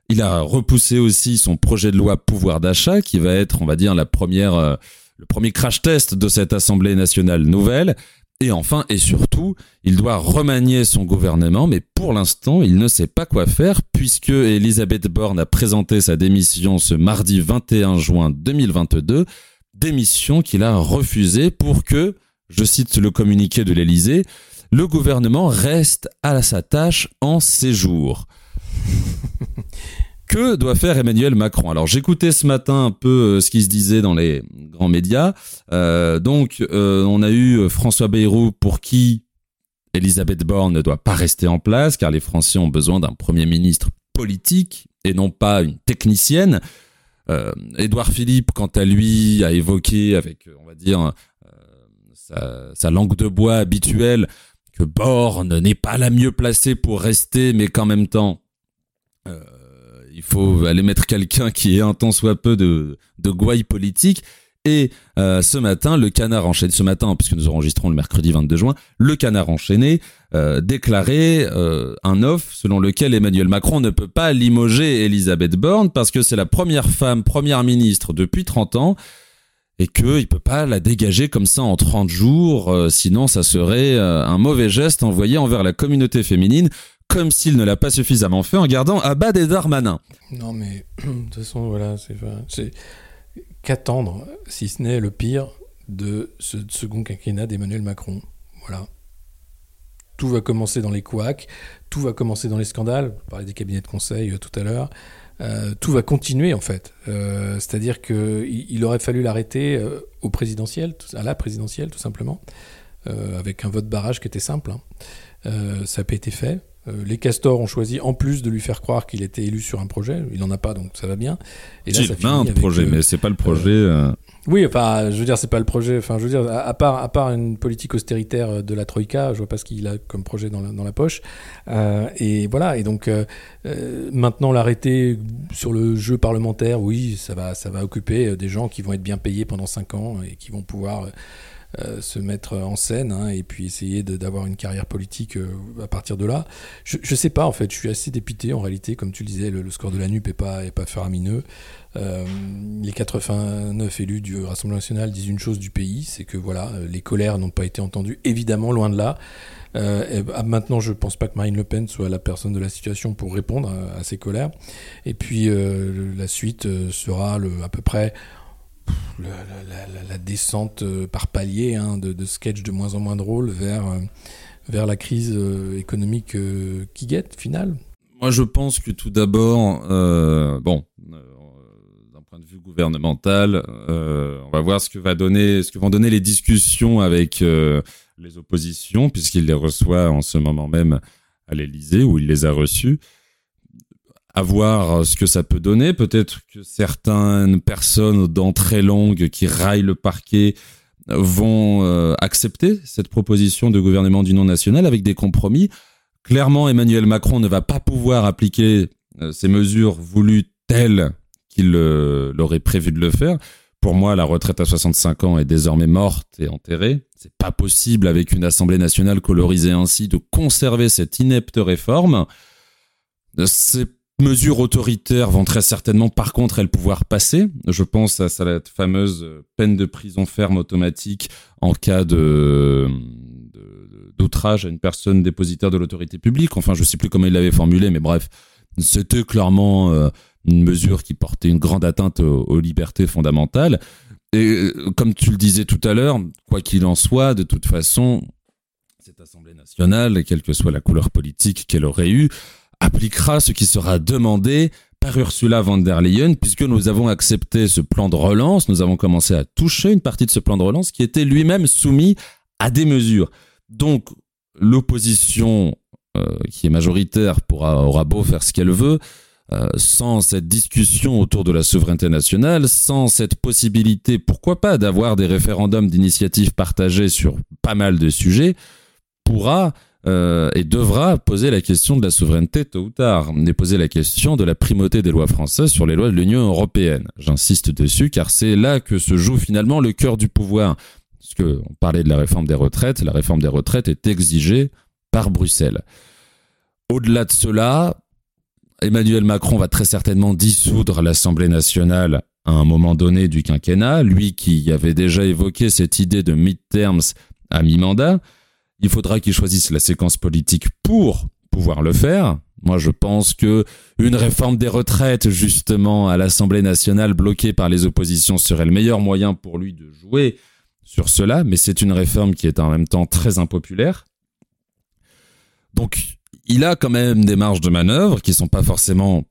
Il a repoussé aussi son projet de loi pouvoir d'achat qui va être, on va dire, la première, euh, le premier crash test de cette Assemblée nationale nouvelle. Et enfin et surtout, il doit remanier son gouvernement, mais pour l'instant, il ne sait pas quoi faire puisque Elisabeth Borne a présenté sa démission ce mardi 21 juin 2022, démission qu'il a refusée pour que, je cite le communiqué de l'Élysée, le gouvernement reste à sa tâche en séjour. que doit faire Emmanuel Macron? Alors j'écoutais ce matin un peu euh, ce qui se disait dans les grands médias. Euh, donc euh, on a eu François Bayrou pour qui Elisabeth Borne ne doit pas rester en place car les Français ont besoin d'un Premier ministre politique et non pas une technicienne. Édouard Philippe, quant à lui, a évoqué avec, on va dire, sa, sa langue de bois habituelle que Borne n'est pas la mieux placée pour rester, mais qu'en même temps, il faut aller mettre quelqu'un qui ait un tant soit peu de, de gouaille politique. Et euh, ce matin, le canard enchaîné, ce matin, puisque nous enregistrons le mercredi 22 juin, le canard enchaîné euh, déclarait euh, un off selon lequel Emmanuel Macron ne peut pas limoger Elisabeth Borne parce que c'est la première femme première ministre depuis 30 ans et qu'il peut pas la dégager comme ça en 30 jours, sinon ça serait un mauvais geste envoyé envers la communauté féminine comme s'il ne l'a pas suffisamment fait en gardant Abad et Darmanin. Non mais, de toute façon, voilà, c'est... Qu'attendre, si ce n'est le pire, de ce second quinquennat d'Emmanuel Macron Voilà. Tout va commencer dans les couacs, tout va commencer dans les scandales, on parlait des cabinets de conseil euh, tout à l'heure, euh, tout va continuer en fait. Euh, c'est-à-dire qu'il il aurait fallu l'arrêter au présidentiel, à la présidentielle tout simplement, avec un vote barrage qui était simple. Hein. ça n'a pas été fait. Euh, les castors ont choisi, en plus de lui faire croire qu'il était élu sur un projet, il n'en a pas, donc ça va bien. Et là, ça a un projet, euh, mais c'est pas le projet. Euh, oui, enfin, je veux dire, c'est pas le projet. Enfin, je veux dire, à, part, à part une politique austéritaire de la troïka, je vois pas ce qu'il a comme projet dans la, dans la poche. et voilà. Et donc, maintenant, l'arrêter sur le jeu parlementaire, oui, ça va, ça va occuper des gens qui vont être bien payés pendant 5 ans et qui vont pouvoir euh, se mettre en scène hein, et puis essayer d'avoir une carrière politique euh, à partir de là. Je, ne sais pas en fait, je suis assez dépité en réalité, comme tu le disais, le, score de la NUP est pas, est pas faramineux. Euh, les 89 élus du Rassemblement national disent une chose du pays, c'est que voilà, les colères n'ont pas été entendues, évidemment, loin de là. Ah, maintenant, je pense pas que Marine Le Pen soit la personne de la situation pour répondre à, ces colères. Et puis, la suite sera à peu près la, descente euh, par palier hein, de, de sketchs de moins en moins drôles vers, euh, vers la crise euh, économique qui guette, finale. Moi, je pense que tout d'abord, bon, d'un point de vue gouvernemental, on va voir ce que va donner, ce que vont donner les discussions avec les oppositions, puisqu'il les reçoit en ce moment même à l'Élysée, où il les a reçus à voir ce que ça peut donner. Peut-être que certaines personnes très longues qui raillent le parquet vont euh, accepter cette proposition de gouvernement d'union nationale avec des compromis. Clairement, Emmanuel Macron ne va pas pouvoir appliquer euh, ces mesures voulues telles qu'il euh, l'aurait prévu de le faire. Pour moi, la retraite à 65 ans est désormais morte et enterrée. C'est pas possible avec une Assemblée nationale colorisée ainsi de conserver cette inepte réforme. Ces mesures autoritaires vont très certainement, par contre, elles pouvoir passer. Je pense à cette fameuse peine de prison ferme automatique en cas de d'outrage à une personne dépositaire de l'autorité publique. Enfin, je sais plus comment il l'avait formulé, mais bref, c'était clairement euh, une mesure qui portait une grande atteinte aux, libertés fondamentales. Et euh, comme tu le disais tout à l'heure, quoi qu'il en soit, de toute façon, cette Assemblée nationale, quelle que soit la couleur politique qu'elle aurait eue, appliquera ce qui sera demandé par Ursula von der Leyen, puisque nous avons accepté ce plan de relance, nous avons commencé à toucher une partie de ce plan de relance qui était lui-même soumis à des mesures. Donc, l'opposition euh, qui est majoritaire pourra, aura beau faire ce qu'elle veut, euh, sans cette discussion autour de la souveraineté nationale, sans cette possibilité, pourquoi pas, d'avoir des référendums d'initiative partagée sur pas mal de sujets, pourra euh, et devra poser la question de la souveraineté tôt ou tard, et poser la question de la primauté des lois françaises sur les lois de l'Union européenne. J'insiste dessus car c'est là que se joue finalement le cœur du pouvoir. Parce on parlait de la réforme des retraites, la réforme des retraites est exigée par Bruxelles. Au-delà de cela, Emmanuel Macron va très certainement dissoudre l'Assemblée nationale à un moment donné du quinquennat, lui qui avait déjà évoqué cette idée de mid-terms à mi-mandat. Il faudra qu'il choisisse la séquence politique pour pouvoir le faire. Moi, je pense que une réforme des retraites, justement, à l'Assemblée nationale bloquée par les oppositions serait le meilleur moyen pour lui de jouer sur cela, mais c'est une réforme qui est en même temps très impopulaire. Donc, il a quand même des marges de manœuvre qui sont pas forcément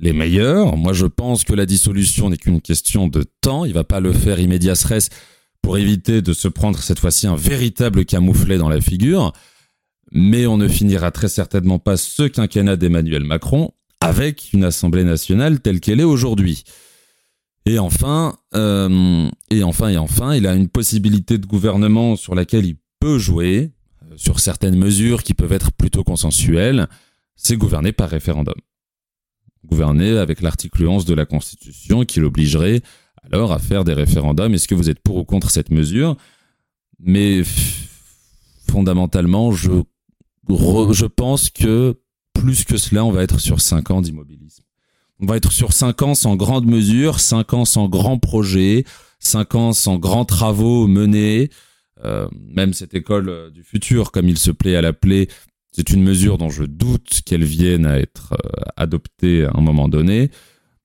les meilleures. Moi, je pense que la dissolution n'est qu'une question de temps. Il va pas le faire immédiat pour éviter de se prendre cette fois-ci un véritable camouflet dans la figure. Mais on ne finira très certainement pas ce quinquennat d'Emmanuel Macron avec une Assemblée nationale telle qu'elle est aujourd'hui. Et enfin, euh, et enfin, et enfin, il a une possibilité de gouvernement sur laquelle il peut jouer, sur certaines mesures qui peuvent être plutôt consensuelles, c'est gouverner par référendum. Gouverner avec l'article 11 de la Constitution qui l'obligerait alors à faire des référendums. Est-ce que vous êtes pour ou contre cette mesure? Mais fondamentalement, je, je pense que plus que cela, on va être sur 5 ans d'immobilisme. On va être sur 5 ans sans grande mesure, 5 ans sans grands projets, 5 ans sans grands travaux menés, euh, même cette école du futur, comme il se plaît à l'appeler, c'est une mesure dont je doute qu'elle vienne à être euh, adoptée à un moment donné,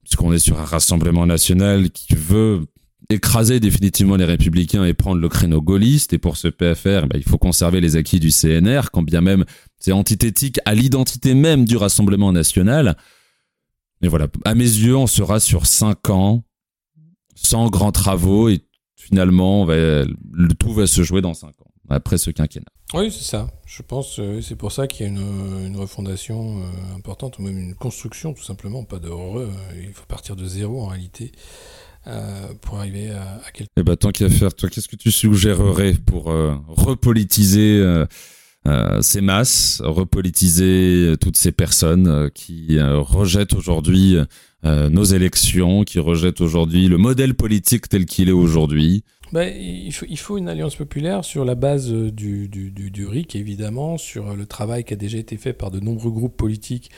puisqu'on est sur un rassemblement national qui veut écraser définitivement les républicains et prendre le créneau gaulliste. Et pour ce PFR, ben, il faut conserver les acquis du CNR, quand bien même c'est antithétique à l'identité même du Rassemblement national. Mais voilà, à mes yeux, on sera sur cinq ans, sans grands travaux et finalement, le tout va se jouer dans 5 ans, après ce quinquennat. Oui, c'est ça. Je pense euh, c'est pour ça qu'il y a une, refondation euh, importante, ou même une construction, tout simplement, pas de heureux. Il faut partir de zéro, en réalité, euh, pour arriver à, à quelque Eh ben, tant qu'à faire, toi, qu'est-ce que tu suggérerais pour repolitiser ces masses, repolitiser toutes ces personnes qui rejettent aujourd'hui euh, nos élections, qui rejettent aujourd'hui le modèle politique tel qu'il est aujourd'hui? Ben, il, faut, il, faut, une alliance populaire sur la base euh, du, du, du, du, RIC, évidemment, sur le travail qui a déjà été fait par de nombreux groupes politiques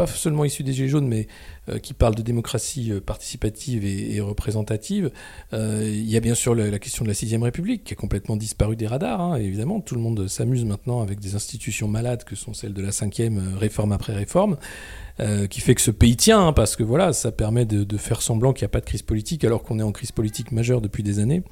pas seulement issus des Gilets jaunes, mais euh, qui parlent de démocratie euh, participative et, représentative. Euh, il y a bien sûr la, question de la Sixième République, qui a complètement disparu des radars, hein, évidemment. Tout le monde s'amuse maintenant avec des institutions malades que sont celles de la Cinquième, réforme après réforme. qui fait que ce pays tient, hein, parce que voilà, ça permet de faire semblant qu'il n'y a pas de crise politique, alors qu'on est en crise politique majeure depuis des années.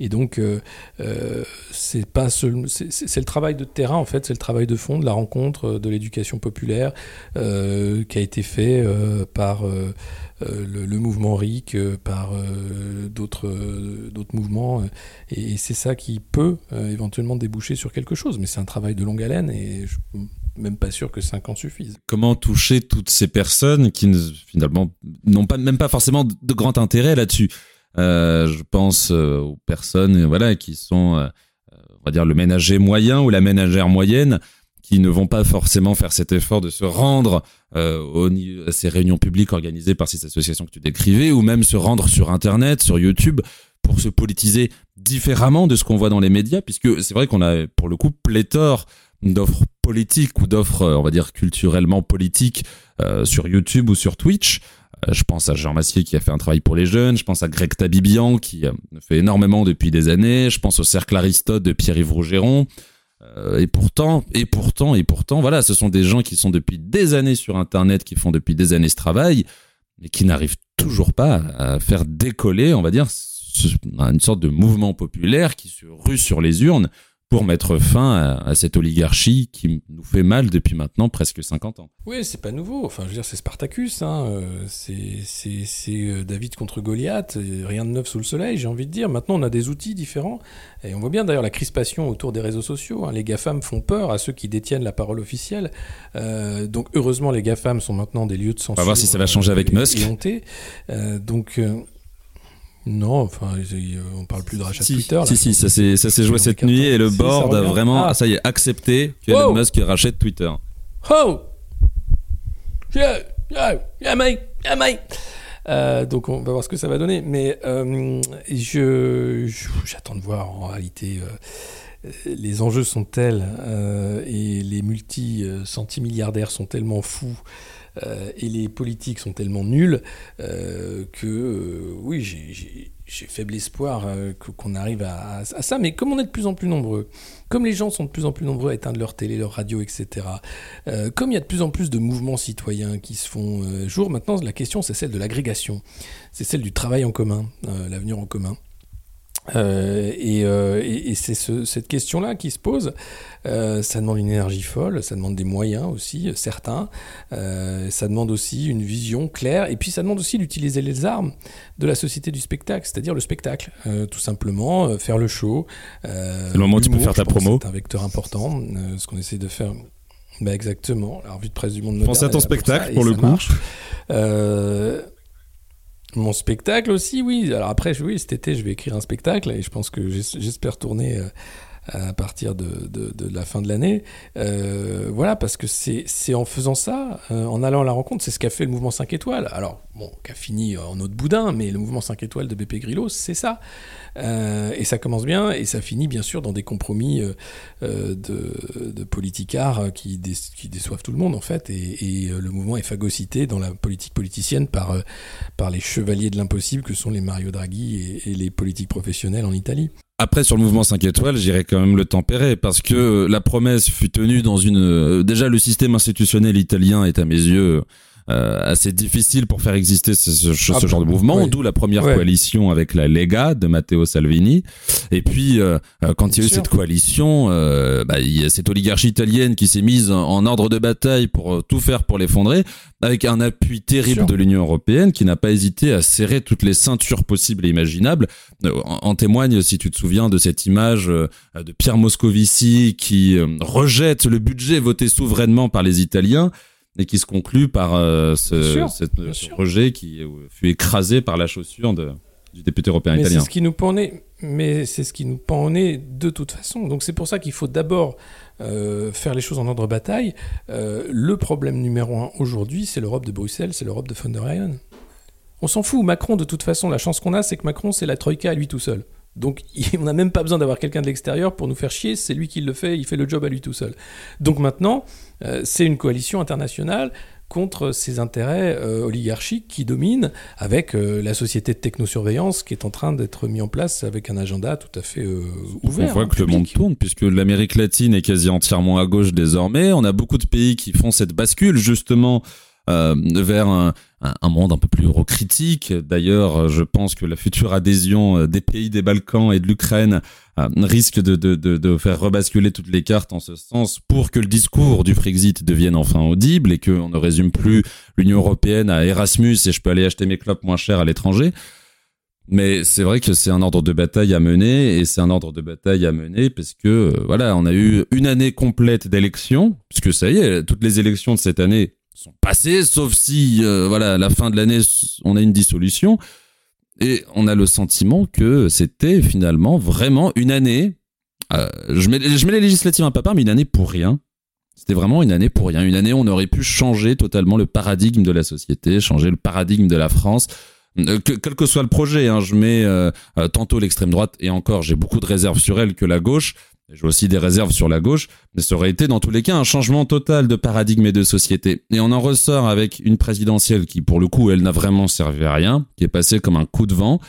Et donc, euh, euh, c'est le travail de terrain en fait, c'est le travail de fond, de la rencontre, euh, de l'éducation populaire qui a été fait par le, mouvement RIC, par d'autres d'autres mouvements, et, et c'est ça qui peut éventuellement déboucher sur quelque chose. Mais c'est un travail de longue haleine et je suis même pas sûr que 5 ans suffisent. Comment toucher toutes ces personnes qui finalement n'ont pas même pas forcément de grand intérêt là-dessus? Je pense aux personnes voilà qui sont on va dire le ménager moyen ou la ménagère moyenne qui ne vont pas forcément faire cet effort de se rendre euh, à ces réunions publiques organisées par ces associations que tu décrivais, ou même se rendre sur Internet, sur YouTube, pour se politiser différemment de ce qu'on voit dans les médias, puisque c'est vrai qu'on a pour le coup pléthore d'offres politiques ou d'offres, on va dire, culturellement politiques euh, sur YouTube ou sur Twitch. Euh, je pense à Jean Massier qui a fait un travail pour les jeunes, je pense à Greg Tabibian qui euh, fait énormément depuis des années, je pense au Cercle Aristote de Pierre-Yves Rougeron. Euh, et pourtant, et pourtant, et pourtant, voilà, ce sont des gens qui sont depuis des années sur Internet, qui font depuis des années ce travail, mais qui n'arrivent toujours pas à faire décoller, on va dire, une sorte de mouvement populaire qui se rue sur les urnes pour mettre fin à, cette oligarchie qui nous fait mal depuis maintenant presque 50 ans. Oui, c'est pas nouveau. Enfin, je veux dire, c'est Spartacus. Hein. Euh, c'est euh, David contre Goliath. Rien de neuf sous le soleil, j'ai envie de dire. Maintenant, on a des outils différents. Et on voit bien d'ailleurs la crispation autour des réseaux sociaux. Hein. Les GAFAM font peur à ceux qui détiennent la parole officielle. Euh, donc, heureusement, les GAFAM sont maintenant des lieux de censure. On va voir si ça va changer avec Musk. donc, non, enfin, on parle plus de rachat si, Twitter. si, si, ça s'est joué cette nuit et le board a vraiment, ah. ça y est, accepté que Elon Musk rachète Twitter. Oh Yeah, yeah, yeah, mate, yeah, mate. Euh, donc on va voir ce que ça va donner. Mais euh, je, j'attends de voir en réalité. Euh, les enjeux sont tels et les multi-centimilliardaires sont tellement fous euh, et les politiques sont tellement nuls euh, que euh, oui, j'ai faible espoir qu'on arrive à, ça. Mais comme on est de plus en plus nombreux, comme les gens sont de plus en plus nombreux à éteindre leur télé, leur radio, etc., comme il y a de plus en plus de mouvements citoyens qui se font jour, maintenant la question c'est celle de l'agrégation, c'est celle du travail en commun, l'avenir en commun. Euh, euh, et, c'est cette question-là qui se pose. Euh, ça demande une énergie folle, ça demande des moyens aussi, certains. ça demande aussi une vision claire. Et puis ça demande aussi d'utiliser les armes de la société du spectacle, c'est-à-dire le spectacle, tout simplement, faire le show. c'est le moment où tu peux faire ta promo. C'est un vecteur important, ce qu'on essaie de faire. Bah exactement, la revue de presse du monde moderne. À ton spectacle pour, le coup. Mon spectacle aussi, oui. Alors après, oui, cet été, je vais écrire un spectacle et je pense que j'espère tourner euh, à partir de, la fin de l'année. Euh, voilà, parce que c'est en faisant ça, euh, en allant à la rencontre, c'est ce qu'a fait le mouvement 5 étoiles. Alors, bon, qui a fini en autre boudin, mais le mouvement 5 étoiles de BP Grillo, c'est ça. Euh, et ça commence bien, et ça finit bien sûr dans des compromis de, de politicards qui, déçoivent tout le monde, en fait. Et, le mouvement est phagocyté dans la politique politicienne par, par les chevaliers de l'impossible que sont les Mario Draghi et les politiques professionnelles en Italie. Après, sur le mouvement 5 étoiles, j'irai quand même le tempérer parce que la promesse fut tenue dans une. Euh, déjà, le système institutionnel italien est à mes yeux assez difficile pour faire exister ce, ce, ah, genre de mouvement, d'où la première coalition avec la Lega de Matteo Salvini. Et puis, euh, euh, quand il y a eu cette coalition, bah, il y a cette oligarchie italienne qui s'est mise en, ordre de bataille pour tout faire pour l'effondrer, avec un appui terrible de l'Union européenne qui n'a pas hésité à serrer toutes les ceintures possibles et imaginables. En, en, témoigne, si tu te souviens, de cette image de Pierre Moscovici qui rejette le budget voté souverainement par les Italiens et qui se conclut par euh, ce, projet qui fut écrasé par la chaussure de, du député européen mais italien. Ce qui nous pend mais c'est ce qui nous pend au nez de toute façon. Donc c'est pour ça qu'il faut d'abord euh, faire les choses en ordre bataille. Euh, le problème numéro un aujourd'hui, c'est l'Europe de Bruxelles, c'est l'Europe de von der Leyen. On s'en fout. Macron, de toute façon, la chance qu'on a, c'est que Macron, c'est la troïka à lui tout seul. Donc on n'a même pas besoin d'avoir quelqu'un de l'extérieur pour nous faire chier, c'est lui qui le fait, il fait le job à lui tout seul. Donc maintenant, c'est une coalition internationale contre ces intérêts euh, oligarchiques qui dominent, avec euh, la société de technosurveillance qui est en train d'être mis en place avec un agenda tout à fait ouvert. On voit que le monde tourne, puisque l'Amérique latine est quasi entièrement à gauche désormais. On a beaucoup de pays qui font cette bascule justement vers un, monde un peu plus eurocritique. D'ailleurs, je pense que la future adhésion euh, des pays des Balkans et de l'Ukraine euh, risque de, faire rebasculer toutes les cartes en ce sens pour que le discours du Frexit devienne enfin audible et qu'on ne résume plus l'Union européenne à Erasmus et je peux aller acheter mes clopes moins chères à l'étranger. Mais c'est vrai que c'est un ordre de bataille à mener et c'est un ordre de bataille à mener parce que euh, voilà, on a eu une année complète d'élections, puisque ça y est, toutes les élections de cette année sont passés, sauf si, euh, voilà, à la fin de l'année, on a une dissolution. Et on a le sentiment que c'était finalement vraiment une année. Euh, je, mets, je mets les législatives peu part, mais une année pour rien. C'était vraiment une année pour rien. Une année où on aurait pu changer totalement le paradigme de la société, changer le paradigme de la France. Euh, que, quel que soit le projet, hein, je mets tantôt l'extrême droite et encore, j'ai beaucoup de réserves sur elle que la gauche. J'ai aussi des réserves sur la gauche, mais ça aurait été dans tous les cas un changement total de paradigme et de société. Et on en ressort avec une présidentielle qui, pour le coup, elle n'a vraiment servi à rien, qui est passée comme un coup de vent,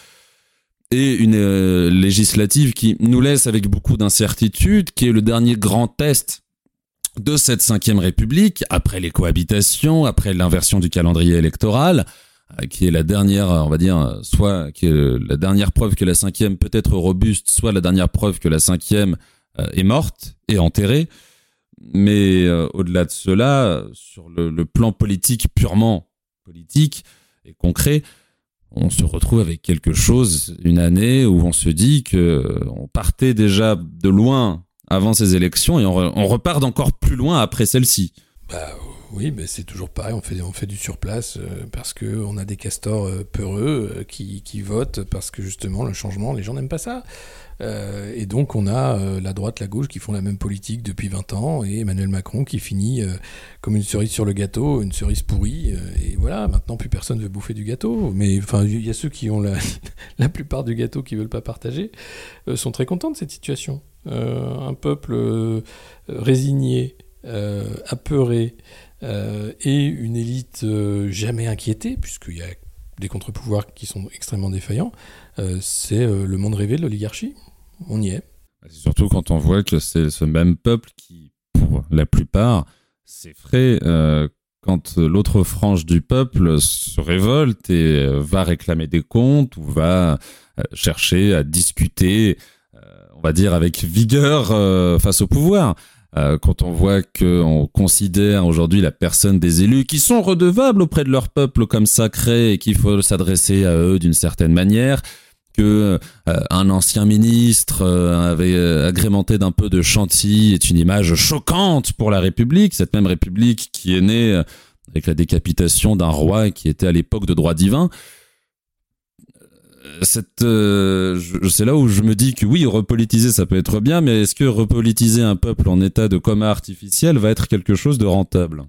et une législative qui nous laisse avec beaucoup d'incertitude, qui est le dernier grand test de cette cinquième république, après les cohabitations, après l'inversion du calendrier électoral, euh, qui est la dernière, on va dire, soit la dernière preuve que la cinquième peut être robuste, soit la dernière preuve que la cinquième euh, est morte et enterrée. Mais euh, au-delà de cela, sur le, plan politique purement politique et concret, on se retrouve avec quelque chose, une année où on se dit que on partait déjà de loin avant ces élections et on, repart d'encore plus loin après celle-ci. Bah oui, mais c'est toujours pareil, on fait, on fait du surplace euh, parce qu'on a des castors euh, peureux euh, qui, qui, votent parce que justement le changement, les gens n'aiment pas ça. Et donc on a la droite, la gauche qui font la même politique depuis 20 ans et Emmanuel Macron qui finit comme une cerise sur le gâteau, une cerise pourrie. et voilà, maintenant plus personne veut bouffer du gâteau. Mais enfin, il y a ceux qui ont la, la plupart du gâteau qui veulent pas partager, sont très contents de cette situation. un peuple résigné, apeuré, euh, et une élite euh, jamais inquiétée, puisqu'il y a des contre-pouvoirs qui sont extrêmement défaillants, euh, c'est le monde rêvé de l'oligarchie. On y est. Surtout quand on voit que c'est ce même peuple qui, pour la plupart, s'effraie quand l'autre frange du peuple se révolte et va réclamer des comptes ou va chercher à discuter, on va dire, avec vigueur face au pouvoir. Euh, quand on voit qu'on considère aujourd'hui la personne des élus qui sont redevables auprès de leur peuple comme sacré et qu'il faut s'adresser à eux d'une certaine manière, euh, un ancien ministre euh, avait agrémenté d'un peu de chantilly est une image choquante pour la République, cette même République qui est née avec la décapitation d'un roi qui était à l'époque de droit divin. Euh, c'est là où je me dis que oui, repolitiser ça peut être bien, mais est-ce que repolitiser un peuple en état de coma artificiel va être quelque chose de rentable?